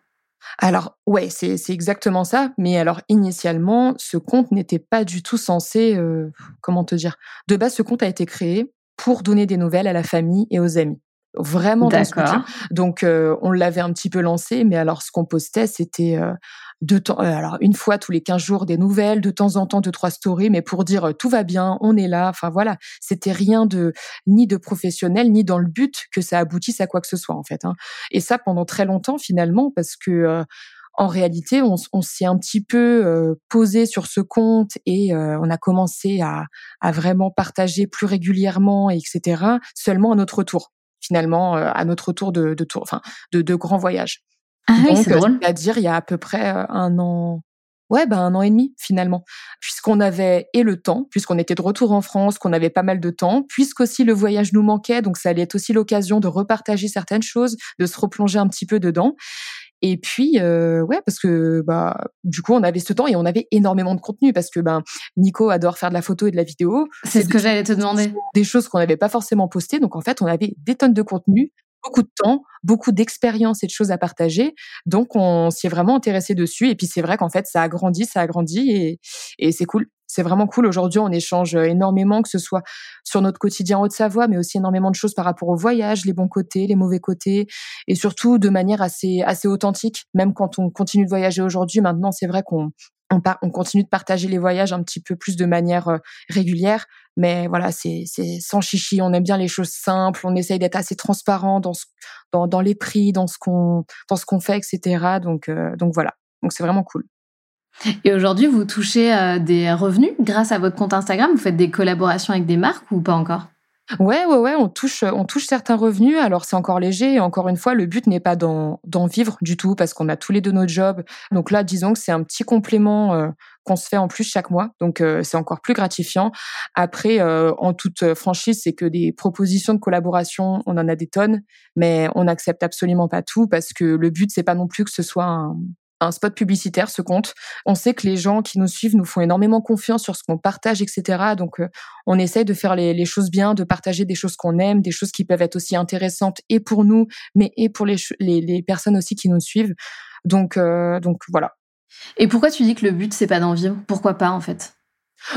Alors, ouais, c'est exactement ça. Mais alors, initialement, ce compte n'était pas du tout censé, euh, comment te dire? De base, ce compte a été créé pour donner des nouvelles à la famille et aux amis. Vraiment dans ce Donc, euh, on l'avait un petit peu lancé, mais alors, ce qu'on postait, c'était euh, de temps, euh, alors une fois tous les 15 jours des nouvelles, de temps en temps deux trois stories, mais pour dire euh, tout va bien, on est là. Enfin voilà, c'était rien de ni de professionnel ni dans le but que ça aboutisse à quoi que ce soit en fait. Hein. Et ça pendant très longtemps finalement parce que euh, en réalité, on, on s'est un petit peu posé sur ce compte et on a commencé à, à, vraiment partager plus régulièrement, etc. Seulement à notre tour, finalement, à notre tour de, de tour, enfin, de, de grands voyages. Ah oui, c'est drôle. C'est-à-dire il y a à peu près un an, ouais, ben un an et demi finalement, puisqu'on avait et le temps, puisqu'on était de retour en France, qu'on avait pas mal de temps, puisqu'aussi le voyage nous manquait, donc ça allait être aussi l'occasion de repartager certaines choses, de se replonger un petit peu dedans. Et puis, euh, ouais, parce que bah, du coup, on avait ce temps et on avait énormément de contenu parce que ben Nico adore faire de la photo et de la vidéo. C'est ce que j'allais te demander. Des choses qu'on n'avait pas forcément postées. Donc en fait, on avait des tonnes de contenu beaucoup de temps, beaucoup d'expérience et de choses à partager. Donc, on s'y est vraiment intéressé dessus. Et puis, c'est vrai qu'en fait, ça a grandi, ça a grandi et, et c'est cool. C'est vraiment cool. Aujourd'hui, on échange énormément, que ce soit sur notre quotidien Haute-Savoie, mais aussi énormément de choses par rapport au voyage, les bons côtés, les mauvais côtés, et surtout de manière assez, assez authentique. Même quand on continue de voyager aujourd'hui, maintenant, c'est vrai qu'on on, on, continue de partager les voyages un petit peu plus de manière euh, régulière. Mais voilà, c'est sans chichi. On aime bien les choses simples. On essaye d'être assez transparent dans, dans, les prix, dans ce qu'on dans ce qu'on fait, etc. Donc euh, donc voilà. Donc c'est vraiment cool. Et aujourd'hui, vous touchez euh, des revenus grâce à votre compte Instagram? Vous faites des collaborations avec des marques ou pas encore? Ouais, ouais, ouais, on touche, on touche certains revenus. Alors c'est encore léger. Et encore une fois, le but n'est pas d'en vivre du tout parce qu'on a tous les deux nos jobs. Donc là, disons que c'est un petit complément euh, qu'on se fait en plus chaque mois. Donc euh, c'est encore plus gratifiant. Après, en toute franchise, c'est que des propositions de collaboration, on en a des tonnes, mais on n'accepte absolument pas tout parce que le but c'est pas non plus que ce soit un, un spot publicitaire, ce compte. On sait que les gens qui nous suivent nous font énormément confiance sur ce qu'on partage, etc. Donc, euh, on essaye de faire les, choses bien, de partager des choses qu'on aime, des choses qui peuvent être aussi intéressantes et pour nous, mais et pour les, personnes aussi qui nous suivent. Donc, euh, donc voilà. Et pourquoi tu dis que le but c'est pas d'en vivre? Pourquoi pas en fait?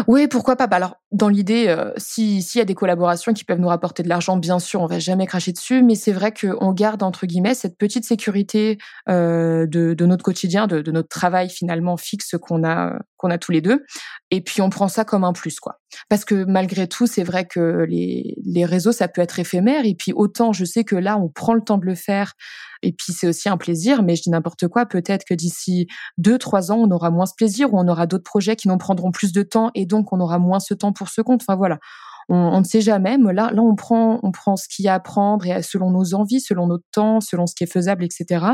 Oui, pourquoi pas? Bah alors, dans l'idée, euh, s'il y a des collaborations qui peuvent nous rapporter de l'argent, bien sûr, on va jamais cracher dessus. Mais c'est vrai qu'on garde entre guillemets cette petite sécurité euh, de, notre quotidien, de, de, notre travail finalement fixe qu'on a qu'on a tous les deux. Et puis on prend ça comme un plus, quoi. Parce que malgré tout, c'est vrai que les, les réseaux, ça peut être éphémère. Et puis autant, je sais que là, on prend le temps de le faire. Et puis c'est aussi un plaisir, mais je dis n'importe quoi. Peut-être que d'ici deux, trois ans, on aura moins ce plaisir ou on aura d'autres projets qui nous prendront plus de temps et donc on aura moins ce temps pour ce compte. Enfin voilà on, ne sait jamais. Mais là, là, on prend, on prend ce qu'il y a à prendre et selon nos envies, selon notre temps, selon ce qui est faisable, etc.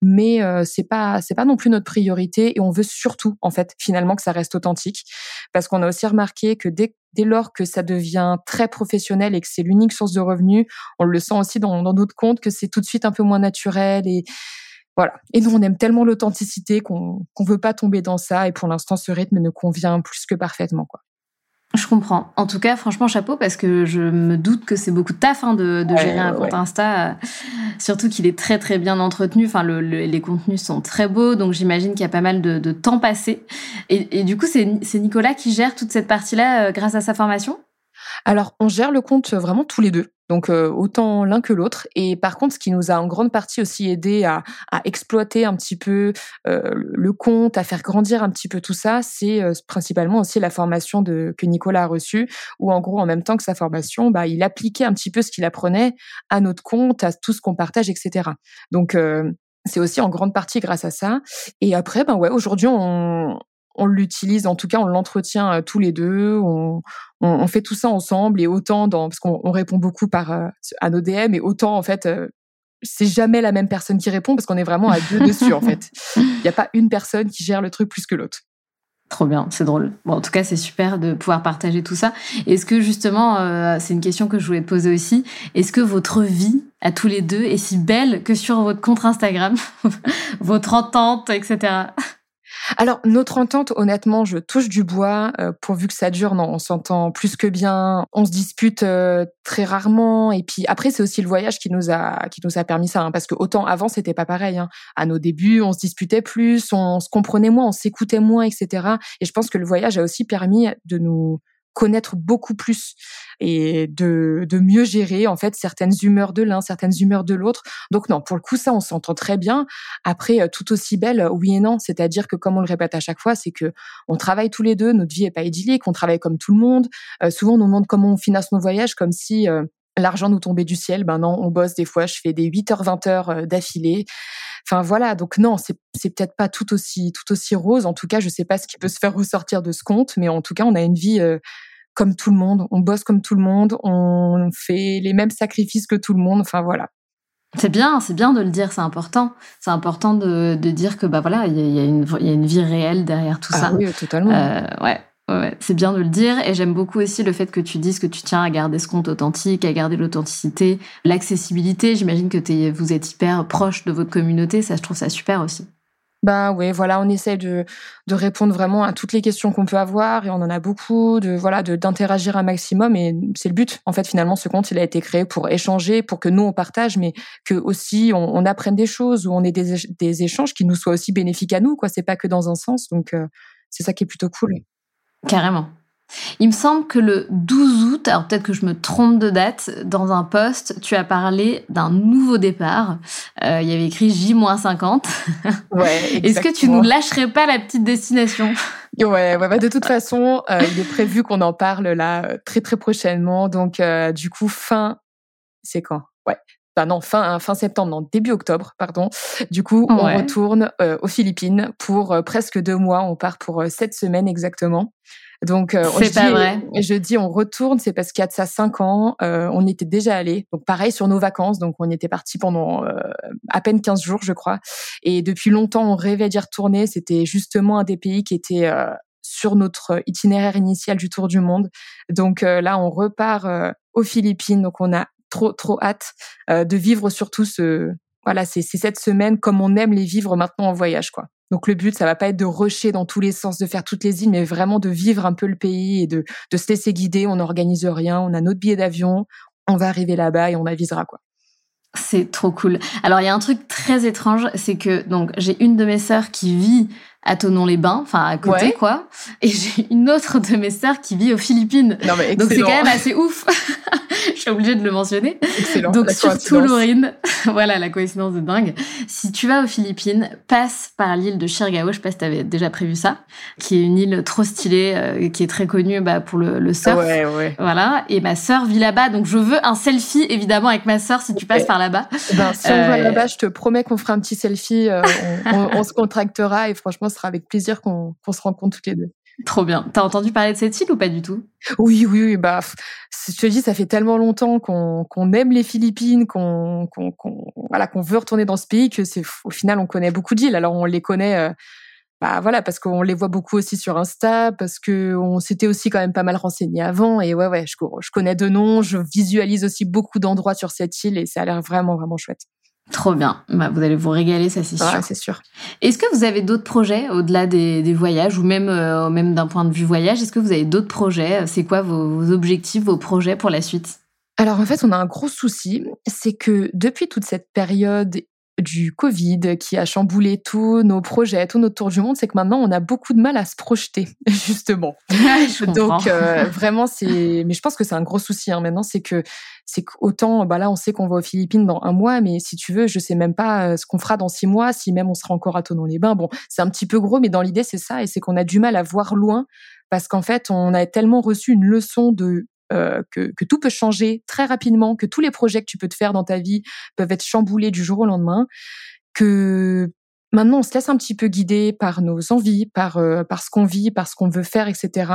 Mais euh, c'est pas, c'est pas non plus notre priorité et on veut surtout, en fait, finalement, que ça reste authentique, parce qu'on a aussi remarqué que dès dès lors que ça devient très professionnel et que c'est l'unique source de revenus, on le sent aussi dans d'autres comptes que c'est tout de suite un peu moins naturel et voilà. Et nous, on aime tellement l'authenticité qu'on qu'on veut pas tomber dans ça. Et pour l'instant, ce rythme ne convient plus que parfaitement, quoi. Je comprends. En tout cas, franchement, chapeau parce que je me doute que c'est beaucoup de taf hein, de, gérer un compte Insta, surtout qu'il est très très bien entretenu. Enfin, les contenus sont très beaux, donc j'imagine qu'il y a pas mal de, temps passé. Et, du coup, c'est Nicolas qui gère toute cette partie-là euh, grâce à sa formation? Alors, on gère le compte vraiment tous les deux. Donc euh, autant l'un que l'autre. Et par contre, ce qui nous a en grande partie aussi aidé à, exploiter un petit peu euh, le compte, à faire grandir un petit peu tout ça, c'est euh, principalement aussi la formation de, que Nicolas a reçue, où en gros, en même temps que sa formation, bah, il appliquait un petit peu ce qu'il apprenait à notre compte, à tout ce qu'on partage, etc. Donc c'est aussi en grande partie grâce à ça. Et après, ben ouais, aujourd'hui, on, on l'utilise, en tout cas, on l'entretient euh, tous les deux, on, on, fait tout ça ensemble et autant dans, parce qu'on répond beaucoup par euh, à nos DM et autant en fait, euh, c'est jamais la même personne qui répond parce qu'on est vraiment à deux dessus en fait. Il n'y a pas une personne qui gère le truc plus que l'autre. Trop bien, c'est drôle. Bon, en tout cas, c'est super de pouvoir partager tout ça. Est-ce que justement, c'est une question que je voulais te poser aussi, est-ce que votre vie à tous les deux est si belle que sur votre compte Instagram, votre entente, etc. Alors, notre entente, honnêtement, je touche du bois. Euh, pourvu que ça dure, non, on s'entend plus que bien. On se dispute euh, très rarement. Et puis après, c'est aussi le voyage qui nous a qui nous a permis ça. Hein, parce que autant avant, c'était pas pareil. Hein. À nos débuts, on se disputait plus, on se comprenait moins, on s'écoutait moins, etc. Et je pense que le voyage a aussi permis de nous connaître beaucoup plus et de, de mieux gérer en fait certaines humeurs de l'un, certaines humeurs de l'autre. Donc non, pour le coup ça on s'entend très bien. Après euh, tout aussi belle, oui et non, c'est-à-dire que comme on le répète à chaque fois, c'est que on travaille tous les deux, notre vie est pas idyllique, on travaille comme tout le monde. Euh, souvent on nous demande comment on finance nos voyages comme si euh, l'argent nous tombait du ciel. Ben non, on bosse des fois, je fais des 8 heures 20 heures d'affilée. Enfin voilà, donc non, c'est peut-être pas tout aussi tout aussi rose. En tout cas, je sais pas ce qui peut se faire ressortir de ce compte, mais en tout cas, on a une vie euh, comme tout le monde. On bosse comme tout le monde, on fait les mêmes sacrifices que tout le monde. Enfin voilà. C'est bien, c'est bien de le dire, c'est important. C'est important de, de dire que bah voilà, il y a, une y a une vie réelle derrière tout ah ça. Oui, totalement. Euh, ouais. C'est bien de le dire et j'aime beaucoup aussi le fait que tu dises que tu tiens à garder ce compte authentique, à garder l'authenticité, l'accessibilité. J'imagine que vous êtes hyper proche de votre communauté, ça je trouve ça super aussi. Ben oui, voilà, on essaie de, répondre vraiment à toutes les questions qu'on peut avoir et on en a beaucoup, de voilà, d'interagir un maximum et c'est le but. En fait, finalement, ce compte, il a été créé pour échanger, pour que nous on partage, mais que aussi on, apprenne des choses ou on ait des, des échanges qui nous soient aussi bénéfiques à nous. Quoi, c'est pas que dans un sens, donc euh, c'est ça qui est plutôt cool. Carrément. Il me semble que le 12 août, alors peut-être que je me trompe de date, dans un post, tu as parlé d'un nouveau départ. Euh, il y avait écrit J-50. Ouais, Est-ce que tu nous lâcherais pas la petite destination? Ouais, ouais bah de toute façon, euh, il est prévu qu'on en parle là euh, très très prochainement. Donc du coup, fin, c'est quand? Ouais, Enfin non, fin, fin septembre, non, début octobre, pardon. Du coup, on retourne aux Philippines pour presque deux mois. On part pour sept semaines exactement. Donc, euh, c'est pas vrai. Je dis on retourne, c'est parce qu'il y a de ça cinq ans, euh, on était déjà allé. Donc pareil sur nos vacances, donc on était parti pendant euh, à peine 15 jours, je crois. Et depuis longtemps, on rêvait d'y retourner. C'était justement un des pays qui était sur notre itinéraire initial du tour du monde. Donc là, on repart aux Philippines. Donc on a trop trop hâte de vivre surtout ce voilà, c'est cette semaine comme on aime les vivre maintenant en voyage, quoi. Donc le but, ça va pas être de rusher dans tous les sens, de faire toutes les îles, mais vraiment de vivre un peu le pays et de, de se laisser guider. On n'organise rien, on a notre billet d'avion, on va arriver là-bas et on avisera, quoi. C'est trop cool. Alors il y a un truc très étrange, c'est que donc j'ai une de mes sœurs qui vit à Tonon-les-Bains, enfin à côté quoi, et j'ai une autre de mes sœurs qui vit aux Philippines. Non, mais donc c'est quand même assez ouf. je suis obligée de le mentionner. Excellent. Donc surtout Laurine, voilà la coïncidence de dingue. Si tu vas aux Philippines, passe par l'île de Chirgao, je sais pas si avais déjà prévu ça, qui est une île trop stylée, euh, qui est très connue bah, pour le, le surf. Ouais, ouais. Voilà. Et ma sœur vit là-bas, donc je veux un selfie évidemment avec ma sœur si tu passes par là-bas. Ben, si on va euh, là-bas, je te promets qu'on fera un petit selfie, euh, on, on, se contractera et franchement, ce sera avec plaisir qu'on se rencontre toutes les deux. Trop bien. T'as entendu parler de cette île ou pas du tout? Oui, oui, oui. Bah, je te dis, ça fait tellement longtemps qu'on aime les Philippines, qu'on voilà, qu'on veut retourner dans ce pays que c'est au final on connaît beaucoup d'îles. Alors on les connaît. Euh, bah voilà parce qu'on les voit beaucoup aussi sur Insta parce que on s'était aussi quand même pas mal renseigné avant et ouais ouais je, je connais de noms je visualise aussi beaucoup d'endroits sur cette île et ça a l'air vraiment vraiment chouette Trop bien. Bah, vous allez vous régaler, ça c'est sûr. c'est sûr. Est-ce que vous avez d'autres projets au-delà des, voyages ou même, euh, même d'un point de vue voyage Est-ce que vous avez d'autres projets? C'est quoi vos, objectifs, vos projets pour la suite? Alors en fait, on a un gros souci, c'est que depuis toute cette période du Covid qui a chamboulé tous nos projets, tout notre tour du monde, c'est que maintenant on a beaucoup de mal à se projeter, justement. Donc euh, vraiment, c'est. Mais je pense que c'est un gros souci hein, maintenant, c'est que c'est qu'autant, bah là, on sait qu'on va aux Philippines dans un mois, mais si tu veux, je sais même pas euh, ce qu'on fera dans six mois, si même on sera encore à Tonon-les-Bains. Bon, c'est un petit peu gros, mais dans l'idée, c'est ça, et c'est qu'on a du mal à voir loin parce qu'en fait, on a tellement reçu une leçon de euh, que, tout peut changer très rapidement, que tous les projets que tu peux te faire dans ta vie peuvent être chamboulés du jour au lendemain, que maintenant on se laisse un petit peu guider par nos envies, par, euh, par ce qu'on vit, par ce qu'on veut faire, etc.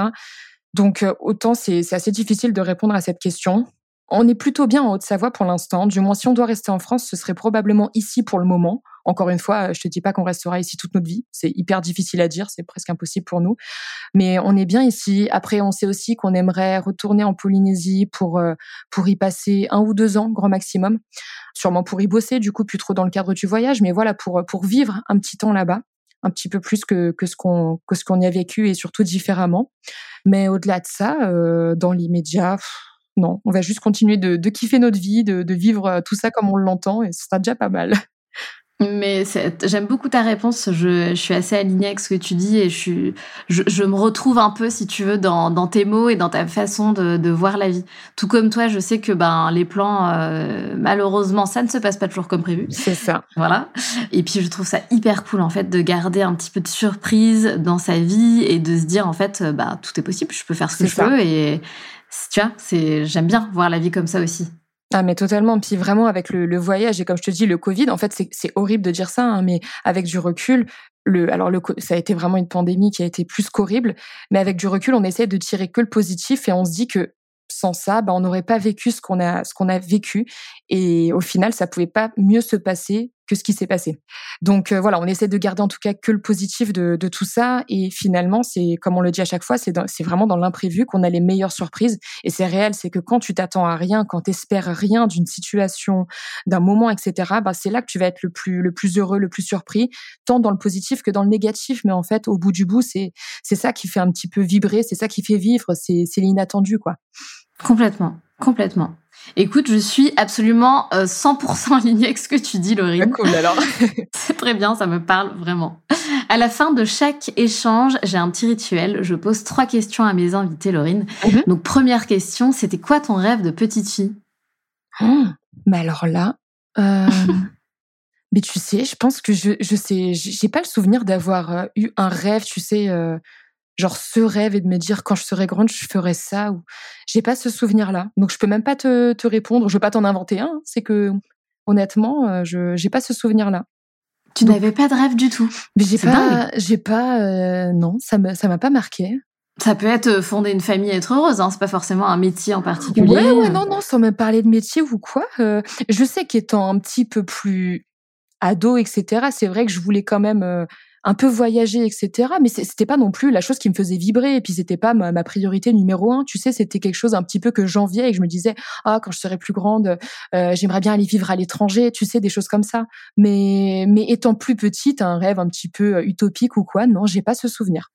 Donc euh, autant c'est assez difficile de répondre à cette question. On est plutôt bien en Haute-Savoie pour l'instant. Du moins, si on doit rester en France, ce serait probablement ici pour le moment. Encore une fois, je te dis pas qu'on restera ici toute notre vie. C'est hyper difficile à dire, c'est presque impossible pour nous. Mais on est bien ici. Après, on sait aussi qu'on aimerait retourner en Polynésie pour euh, pour y passer un ou deux ans, grand maximum. Sûrement pour y bosser, du coup, plus trop dans le cadre du voyage, mais voilà pour pour vivre un petit temps là-bas un petit peu plus que, que ce qu'on que ce qu'on y a vécu et surtout différemment. Mais au-delà de ça, euh, dans l'immédiat, non, on va juste continuer de, kiffer notre vie, de, vivre euh, tout ça comme on l'entend, et ce sera déjà pas mal. Mais j'aime beaucoup ta réponse. Je, suis assez alignée avec ce que tu dis et je, je, me retrouve un peu, si tu veux, dans, tes mots et dans ta façon de, voir la vie. Tout comme toi, je sais que ben les plans, euh, malheureusement, ça ne se passe pas toujours comme prévu. C'est ça. Voilà. Et puis je trouve ça hyper cool en fait de garder un petit peu de surprise dans sa vie et de se dire en fait, bah tout est possible. Je peux faire ce que je veux et tu vois, c'est, j'aime bien voir la vie comme ça aussi. Ah mais totalement. Puis vraiment avec le, voyage et comme je te dis le Covid, en fait c'est horrible de dire ça, hein, mais avec du recul, le alors le ça a été vraiment une pandémie qui a été plus qu'horrible, mais avec du recul on essaie de tirer que le positif et on se dit que sans ça, bah, on n'aurait pas vécu ce qu'on a, ce qu'on a vécu. Et au final, ça pouvait pas mieux se passer que ce qui s'est passé. Donc euh, voilà, on essaie de garder en tout cas que le positif de, de tout ça. Et finalement, c'est comme on le dit à chaque fois, c'est vraiment dans l'imprévu qu'on a les meilleures surprises. Et c'est réel, c'est que quand tu t'attends à rien, quand tu espères rien d'une situation, d'un moment, etc. Bah c'est là que tu vas être le plus le plus heureux, le plus surpris, tant dans le positif que dans le négatif. Mais en fait, au bout du bout, c'est ça qui fait un petit peu vibrer, c'est ça qui fait vivre, c'est l'inattendu quoi. Complètement, complètement. Écoute, je suis absolument 100% euh, alignée avec ce que tu dis, Laurie. Ah, cool alors. C'est très bien, ça me parle vraiment. À la fin de chaque échange, j'ai un petit rituel. Je pose trois questions à mes invités, Laurine. Mhm. Donc, première question, c'était quoi ton rêve de petite fille? Oh, Mais alors là, euh, mais tu sais, je pense que je, je sais, j'ai pas le souvenir d'avoir euh, eu un rêve, tu sais, genre ce rêve et de me dire quand je serai grande je ferai ça ou j'ai pas ce souvenir là donc je peux même pas te, te répondre je veux pas t'en inventer un c'est que honnêtement euh, je j'ai pas ce souvenir là tu n'avais pas de rêve du tout mais j'ai pas j'ai pas euh, non ça me ça m'a pas marqué ça peut être euh, fonder une famille et être heureuse, hein. c'est pas forcément un métier en particulier. Ouais, ouais, non, non, sans même parler de métier ou quoi. je sais qu'étant un petit peu plus ado, etc., c'est vrai que je voulais quand même un peu voyager, etc. Mais c'était pas non plus la chose qui me faisait vibrer. Et puis c'était pas ma, priorité numéro un. Tu sais, c'était quelque chose un petit peu que j'enviais et que je me disais, ah, quand je serai plus grande, euh, j'aimerais bien aller vivre à l'étranger. Tu sais, des choses comme ça. Mais, mais étant plus petite, un rêve un petit peu euh, utopique ou quoi, non, j'ai pas ce souvenir.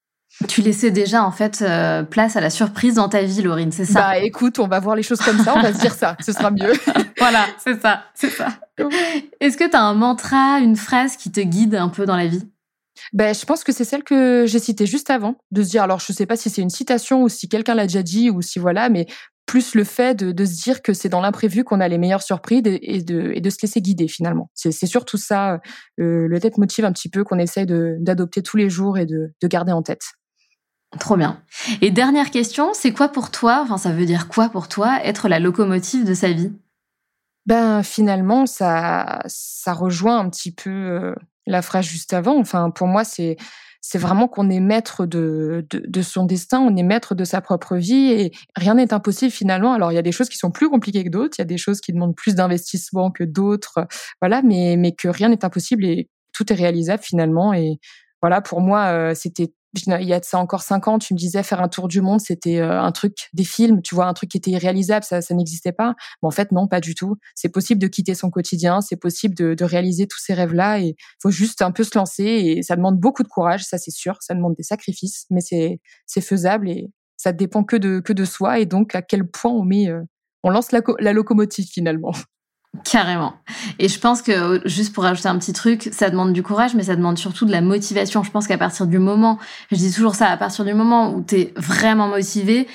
Tu laissais déjà en fait euh, place à la surprise dans ta vie, Laurine, c'est ça? Bah écoute, on va voir les choses comme ça, on va se dire ça, ce sera mieux. voilà, c'est ça, c'est ça. Est-ce que tu as un mantra, une phrase qui te guide un peu dans la vie? Ben, je pense que c'est celle que j'ai citée juste avant, de se dire, alors je sais pas si c'est une citation ou si quelqu'un l'a déjà dit ou si voilà, mais plus le fait de, de se dire que c'est dans l'imprévu qu'on a les meilleures surprises et de, et de se laisser guider finalement. C'est surtout ça, euh, le tête motive un petit peu qu'on essaye d'adopter tous les jours et de, de garder en tête. Trop bien. Et dernière question, c'est quoi pour toi, enfin ça veut dire quoi pour toi, être la locomotive de sa vie? Ben finalement, ça, ça rejoint un petit peu euh, la phrase juste avant. Enfin, pour moi, c'est c'est vraiment qu'on est maître de, de, son destin, on est maître de sa propre vie et rien n'est impossible finalement. Alors il y a des choses qui sont plus compliquées que d'autres, il y a des choses qui demandent plus d'investissement que d'autres, voilà, mais mais que rien n'est impossible et tout est réalisable finalement. Et voilà, pour moi, euh, c'était il y a de ça encore cinq ans, tu me disais faire un tour du monde, c'était euh, un truc des films, tu vois, un truc qui était irréalisable, ça, ça n'existait pas. Mais en fait, non, pas du tout. C'est possible de quitter son quotidien, c'est possible de, de, réaliser tous ces rêves-là et faut juste un peu se lancer et ça demande beaucoup de courage, ça c'est sûr, ça demande des sacrifices, mais c'est c'est faisable et ça dépend que de que de soi et donc à quel point on met, euh, on lance la, la locomotive finalement. Carrément. Et je pense que, juste pour ajouter un petit truc, ça demande du courage, mais ça demande surtout de la motivation. Je pense qu'à partir du moment, je dis toujours ça, à partir du moment où tu es vraiment motivé,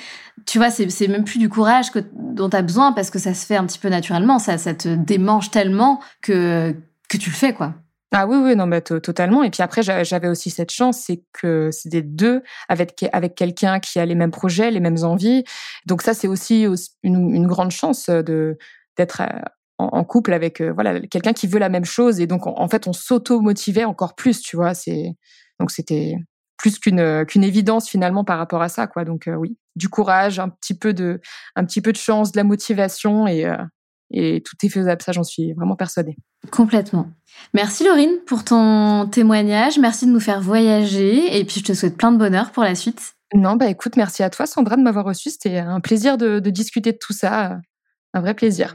tu vois, c'est même plus du courage dont tu as besoin parce que ça se fait un petit peu naturellement. Ça, te démange tellement que, que tu le fais, quoi. Ah oui, oui, non, mais totalement. Et puis après, j'avais aussi cette chance, c'est que c'était deux avec, avec quelqu'un qui a les mêmes projets, les mêmes envies. Donc ça, c'est aussi une, une, grande chance de d'être euh, en, couple avec euh, voilà quelqu'un qui veut la même chose. Et donc, en, fait, on s'auto-motivait encore plus, tu vois. C'est donc c'était plus qu'une qu'une évidence finalement par rapport à ça, quoi. Donc euh, oui, du courage, un petit peu de un petit peu de chance, de la motivation et et tout est faisable, ça j'en suis vraiment persuadée. Complètement. Merci Laurine pour ton témoignage, merci de nous faire voyager et puis je te souhaite plein de bonheur pour la suite. Non, bah écoute, merci à toi Sandra de m'avoir reçu, c'était un plaisir de, de discuter de tout ça, un vrai plaisir.